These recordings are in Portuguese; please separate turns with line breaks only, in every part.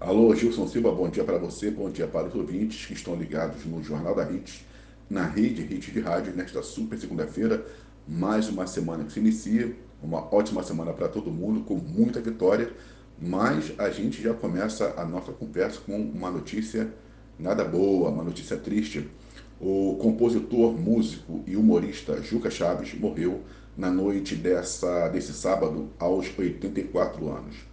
Alô, Gilson Silva, bom dia para você, bom dia para os ouvintes que estão ligados no Jornal da Hits, na rede Hits de Rádio, nesta super segunda-feira, mais uma semana que se inicia, uma ótima semana para todo mundo, com muita vitória, mas a gente já começa a nossa conversa com uma notícia nada boa, uma notícia triste. O compositor, músico e humorista Juca Chaves morreu na noite dessa, desse sábado aos 84 anos.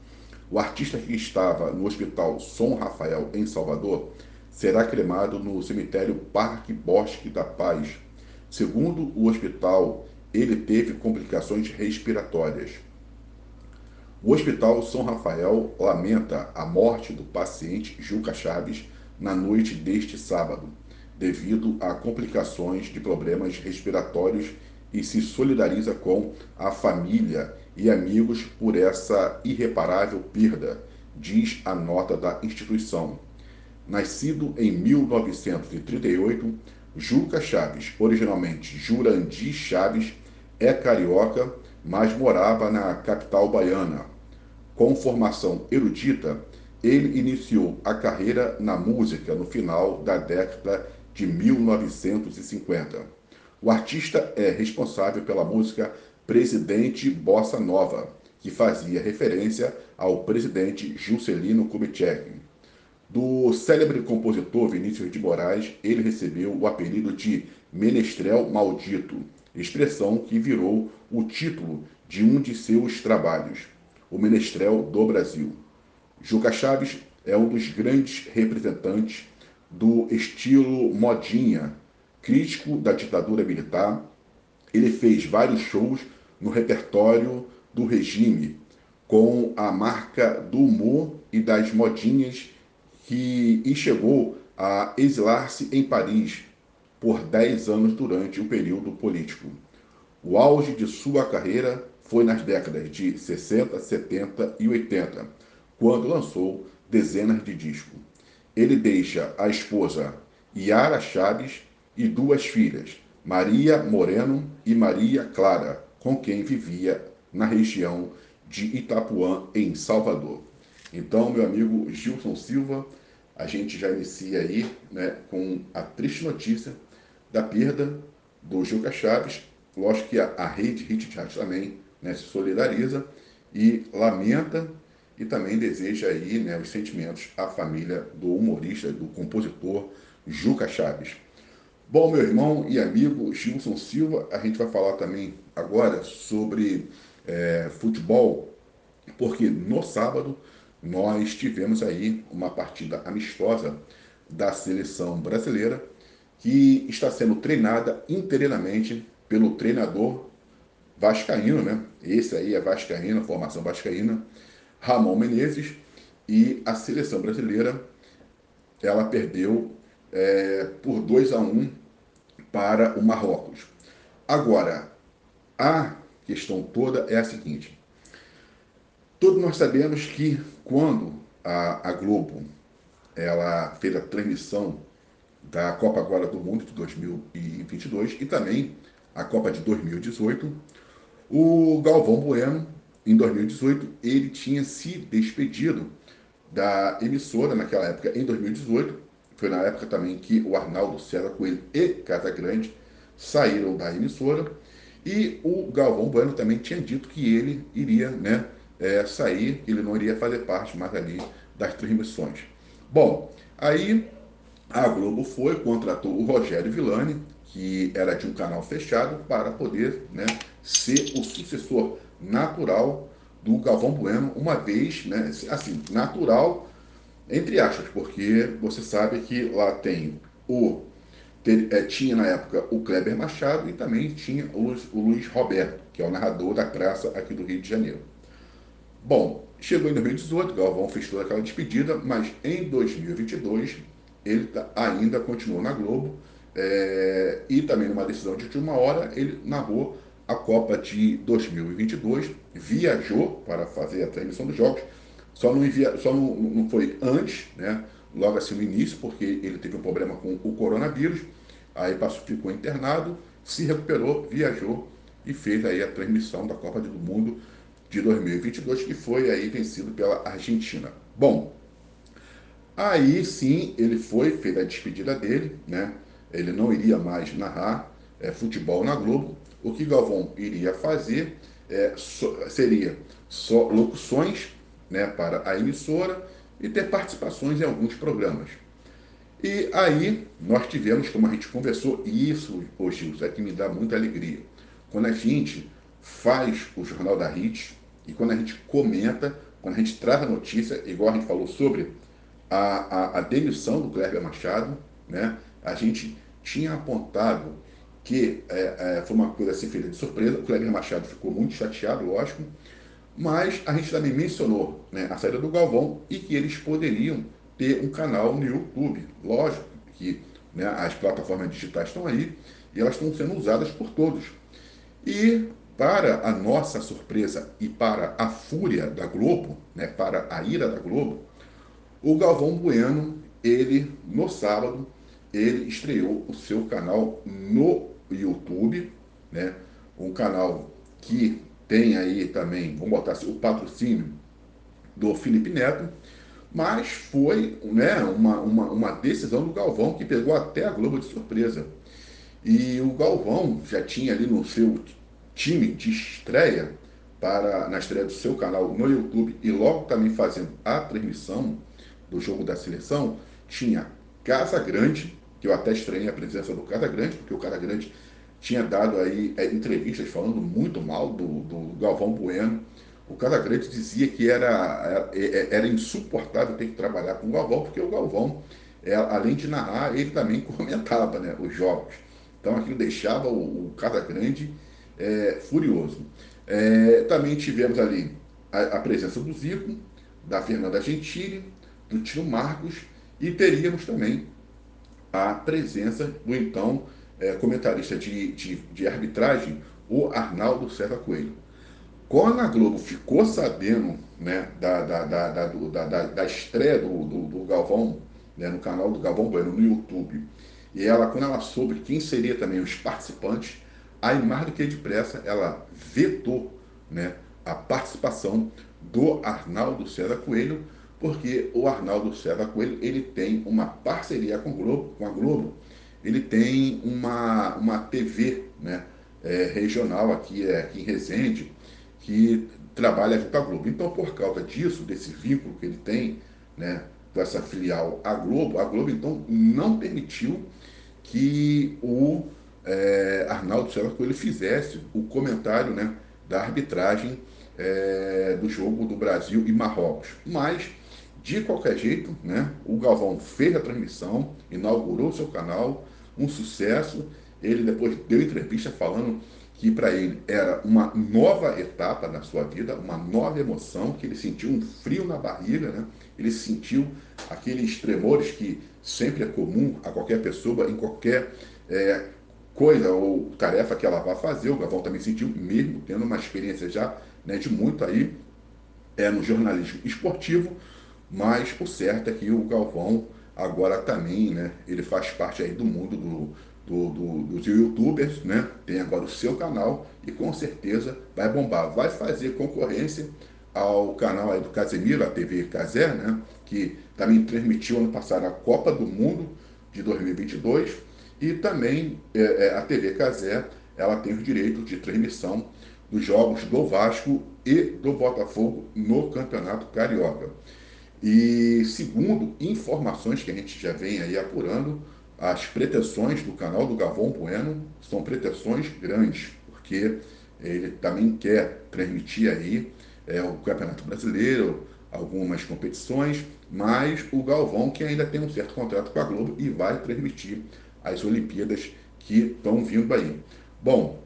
O artista que estava no Hospital São Rafael, em Salvador, será cremado no cemitério Parque Bosque da Paz. Segundo o hospital, ele teve complicações respiratórias. O Hospital São Rafael lamenta a morte do paciente Juca Chaves na noite deste sábado, devido a complicações de problemas respiratórios e se solidariza com a família e amigos por essa irreparável perda, diz a nota da instituição. Nascido em 1938, Juca Chaves, originalmente Jurandir Chaves, é carioca, mas morava na capital baiana. Com formação erudita, ele iniciou a carreira na música no final da década de 1950. O artista é responsável pela música presidente Bossa Nova, que fazia referência ao presidente Juscelino Kubitschek. Do célebre compositor Vinícius de Moraes, ele recebeu o apelido de Menestrel Maldito, expressão que virou o título de um de seus trabalhos, O Menestrel do Brasil. Juca Chaves é um dos grandes representantes do estilo modinha, crítico da ditadura militar. Ele fez vários shows no repertório do regime, com a marca do humor e das modinhas que e chegou a exilar-se em Paris por 10 anos durante o período político. O auge de sua carreira foi nas décadas de 60, 70 e 80, quando lançou dezenas de discos. Ele deixa a esposa Yara Chaves e duas filhas, Maria Moreno e Maria Clara, com quem vivia na região de Itapuã, em Salvador. Então, meu amigo Gilson Silva, a gente já inicia aí né, com a triste notícia da perda do Gilca Chaves. Lógico que a, a rede Hit Chat também né, se solidariza e lamenta e também deseja aí né, os sentimentos à família do humorista, do compositor Juca Chaves. Bom, meu irmão e amigo Gilson Silva, a gente vai falar também agora sobre é, futebol, porque no sábado nós tivemos aí uma partida amistosa da seleção brasileira que está sendo treinada inteiramente pelo treinador vascaíno, né? Esse aí é vascaíno, formação vascaína, Ramon Menezes, e a seleção brasileira ela perdeu é, por 2 a 1 para o Marrocos. Agora, a questão toda é a seguinte: todos nós sabemos que quando a, a Globo ela fez a transmissão da Copa agora do Mundo de 2022 e também a Copa de 2018, o Galvão Bueno, em 2018, ele tinha se despedido da emissora naquela época, em 2018, foi na época também que o Arnaldo César Coelho e Casagrande saíram da emissora. E o Galvão Bueno também tinha dito que ele iria né, é, sair, ele não iria fazer parte mais ali das transmissões. Bom, aí a Globo foi, contratou o Rogério Villani, que era de um canal fechado, para poder né, ser o sucessor natural do Galvão Bueno, uma vez, né, assim, natural entre aspas, porque você sabe que lá tem o é, tinha na época o Kleber Machado e também tinha o Luiz, o Luiz, Roberto, que é o narrador da praça aqui do Rio de Janeiro. Bom, chegou em 2018, Galvão fez toda aquela despedida, mas em 2022 ele tá, ainda continuou na Globo é, e também numa decisão de última hora ele narrou a Copa de 2022, viajou para fazer a transmissão dos jogos, só não, envia, só não, não foi antes, né? logo assim no início, porque ele teve um problema com o coronavírus, aí passou, ficou internado, se recuperou, viajou e fez aí a transmissão da Copa do Mundo de 2022, que foi aí vencido pela Argentina. Bom, Aí sim ele foi, fez a despedida dele, né? Ele não iria mais narrar é, futebol na Globo. O que Galvão iria fazer é, so, seria só locuções né, para a emissora e ter participações em alguns programas. E aí nós tivemos, como a gente conversou, e isso, ô Gilson, é que me dá muita alegria. Quando a gente faz o Jornal da HIT e quando a gente comenta, quando a gente traz a notícia, igual a gente falou sobre a, a, a demissão do Kleber Machado, né? a gente tinha apontado que é, é, foi uma coisa assim feita de surpresa, o Kleber Machado ficou muito chateado, lógico, mas a gente também mencionou né, a saída do Galvão e que eles poderiam ter um canal no YouTube. Lógico que né, as plataformas digitais estão aí e elas estão sendo usadas por todos. E para a nossa surpresa e para a fúria da Globo, né, para a ira da Globo, o Galvão Bueno, ele no sábado, ele estreou o seu canal no YouTube, né, um canal que tem aí também, vamos botar assim, o patrocínio do Felipe Neto, mas foi né, uma, uma, uma decisão do Galvão que pegou até a Globo de surpresa. E o Galvão já tinha ali no seu time de estreia, para na estreia do seu canal no YouTube e logo também fazendo a transmissão do jogo da seleção, tinha Casa Grande, que eu até estranhei a presença do Casa Grande, porque o Casa Grande tinha dado aí é, entrevistas falando muito mal do, do Galvão Bueno, o Casagrande dizia que era, era, era, insuportável ter que trabalhar com o Galvão, porque o Galvão, é, além de narrar, ele também comentava né, os jogos. Então aquilo deixava o, o Casagrande é, furioso. É, também tivemos ali a, a, presença do Zico, da Fernanda Gentili, do Tio Marcos, e teríamos também a presença do então é, comentarista de, de, de arbitragem, o Arnaldo Serra Coelho. Quando a Globo ficou sabendo né, da, da, da, da, da, estreia do, do, do Galvão, né, no canal do Galvão Bueno no YouTube, e ela, quando ela soube quem seria também os participantes, aí mais do que depressa, ela vetou né, a participação do Arnaldo César Coelho, porque o Arnaldo César Coelho ele tem uma parceria com, Globo, com a Globo, ele tem uma, uma TV né, é, regional aqui, é, aqui em Resende, que trabalha junto à Globo. Então, por causa disso, desse vínculo que ele tem, né, dessa filial à Globo, a Globo então não permitiu que o é, Arnaldo César Coelho fizesse o comentário né, da arbitragem é, do jogo do Brasil e Marrocos. Mas, de qualquer jeito, né, o Galvão fez a transmissão, inaugurou seu canal, um sucesso. Ele depois deu entrevista falando que para ele era uma nova etapa na sua vida, uma nova emoção, que ele sentiu um frio na barriga, né? ele sentiu aqueles tremores que sempre é comum a qualquer pessoa, em qualquer é, coisa ou tarefa que ela vá fazer. O Gavão também sentiu, mesmo tendo uma experiência já né, de muito aí é, no jornalismo esportivo, mas o certo é que o Galvão agora também, né, ele faz parte aí do mundo do, do, do, dos youtubers, né? Tem agora o seu canal e com certeza vai bombar. Vai fazer concorrência ao canal aí do Casemiro, a TV Casé, né? Que também transmitiu ano passado a Copa do Mundo de 2022 e também é, é, a TV Casé, ela tem os direitos de transmissão dos jogos do Vasco e do Botafogo no Campeonato Carioca. E segundo informações que a gente já vem aí apurando, as pretensões do canal do Gavão Bueno são pretensões grandes, porque ele também quer transmitir aí é, o Campeonato Brasileiro, algumas competições, mas o Galvão que ainda tem um certo contrato com a Globo e vai transmitir as Olimpíadas que estão vindo aí. Bom,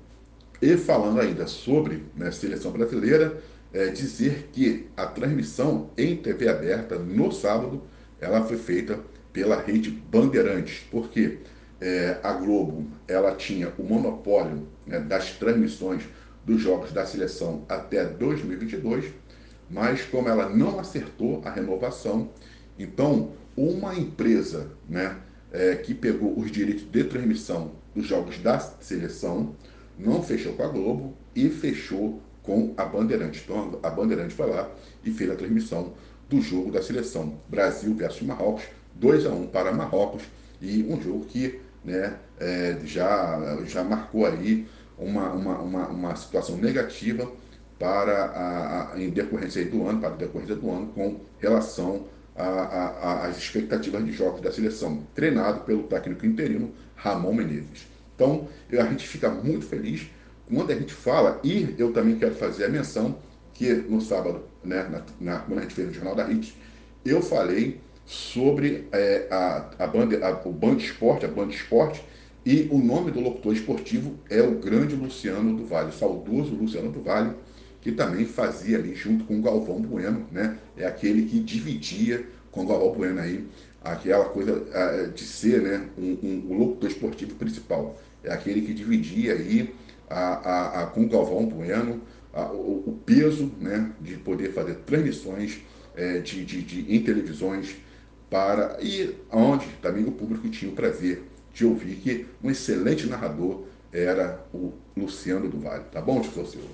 e falando ainda sobre né, seleção brasileira, é, dizer que a transmissão em TV aberta no sábado ela foi feita pela rede Bandeirantes, porque é, a Globo ela tinha o monopólio né, das transmissões dos jogos da seleção até 2022, mas como ela não acertou a renovação, então uma empresa né, é, que pegou os direitos de transmissão dos jogos da seleção não fechou com a Globo e fechou com a Bandeirantes. Então a Bandeirantes foi lá e fez a transmissão do jogo da seleção Brasil versus Marrocos, 2 a 1 para Marrocos e um jogo que né, é, já, já marcou aí uma, uma, uma, uma situação negativa para a, a, em decorrência do ano, para a decorrência do ano, com relação às expectativas de jogos da seleção, treinado pelo técnico interino Ramon Menezes. Então, a gente fica muito feliz quando a gente fala, e eu também quero fazer a menção que no sábado, né, na, na, quando a gente fez o Jornal da HIT, eu falei sobre é, a, a banda, a, o Band Esporte, a Band Esporte, e o nome do locutor esportivo é o grande Luciano do Vale, saudoso Luciano do Vale, que também fazia ali junto com o Galvão Bueno, né? É aquele que dividia com o Galvão Bueno aí aquela coisa de ser né, um, um, o locutor esportivo principal. É aquele que dividia aí a, a, a com o Galvão Bueno a, o, o, peso né, de poder fazer transmissões é, de, de, de, em televisões para e onde também o público tinha o prazer de ouvir que um excelente narrador era o Luciano do Vale. Tá bom, tio Silva?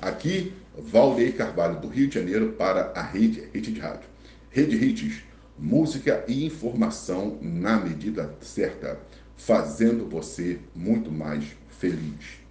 Aqui, Valdeir Carvalho, do Rio de Janeiro, para a Rede Hit de Rádio. Rede Hits, música e informação na medida certa, fazendo você muito mais feliz.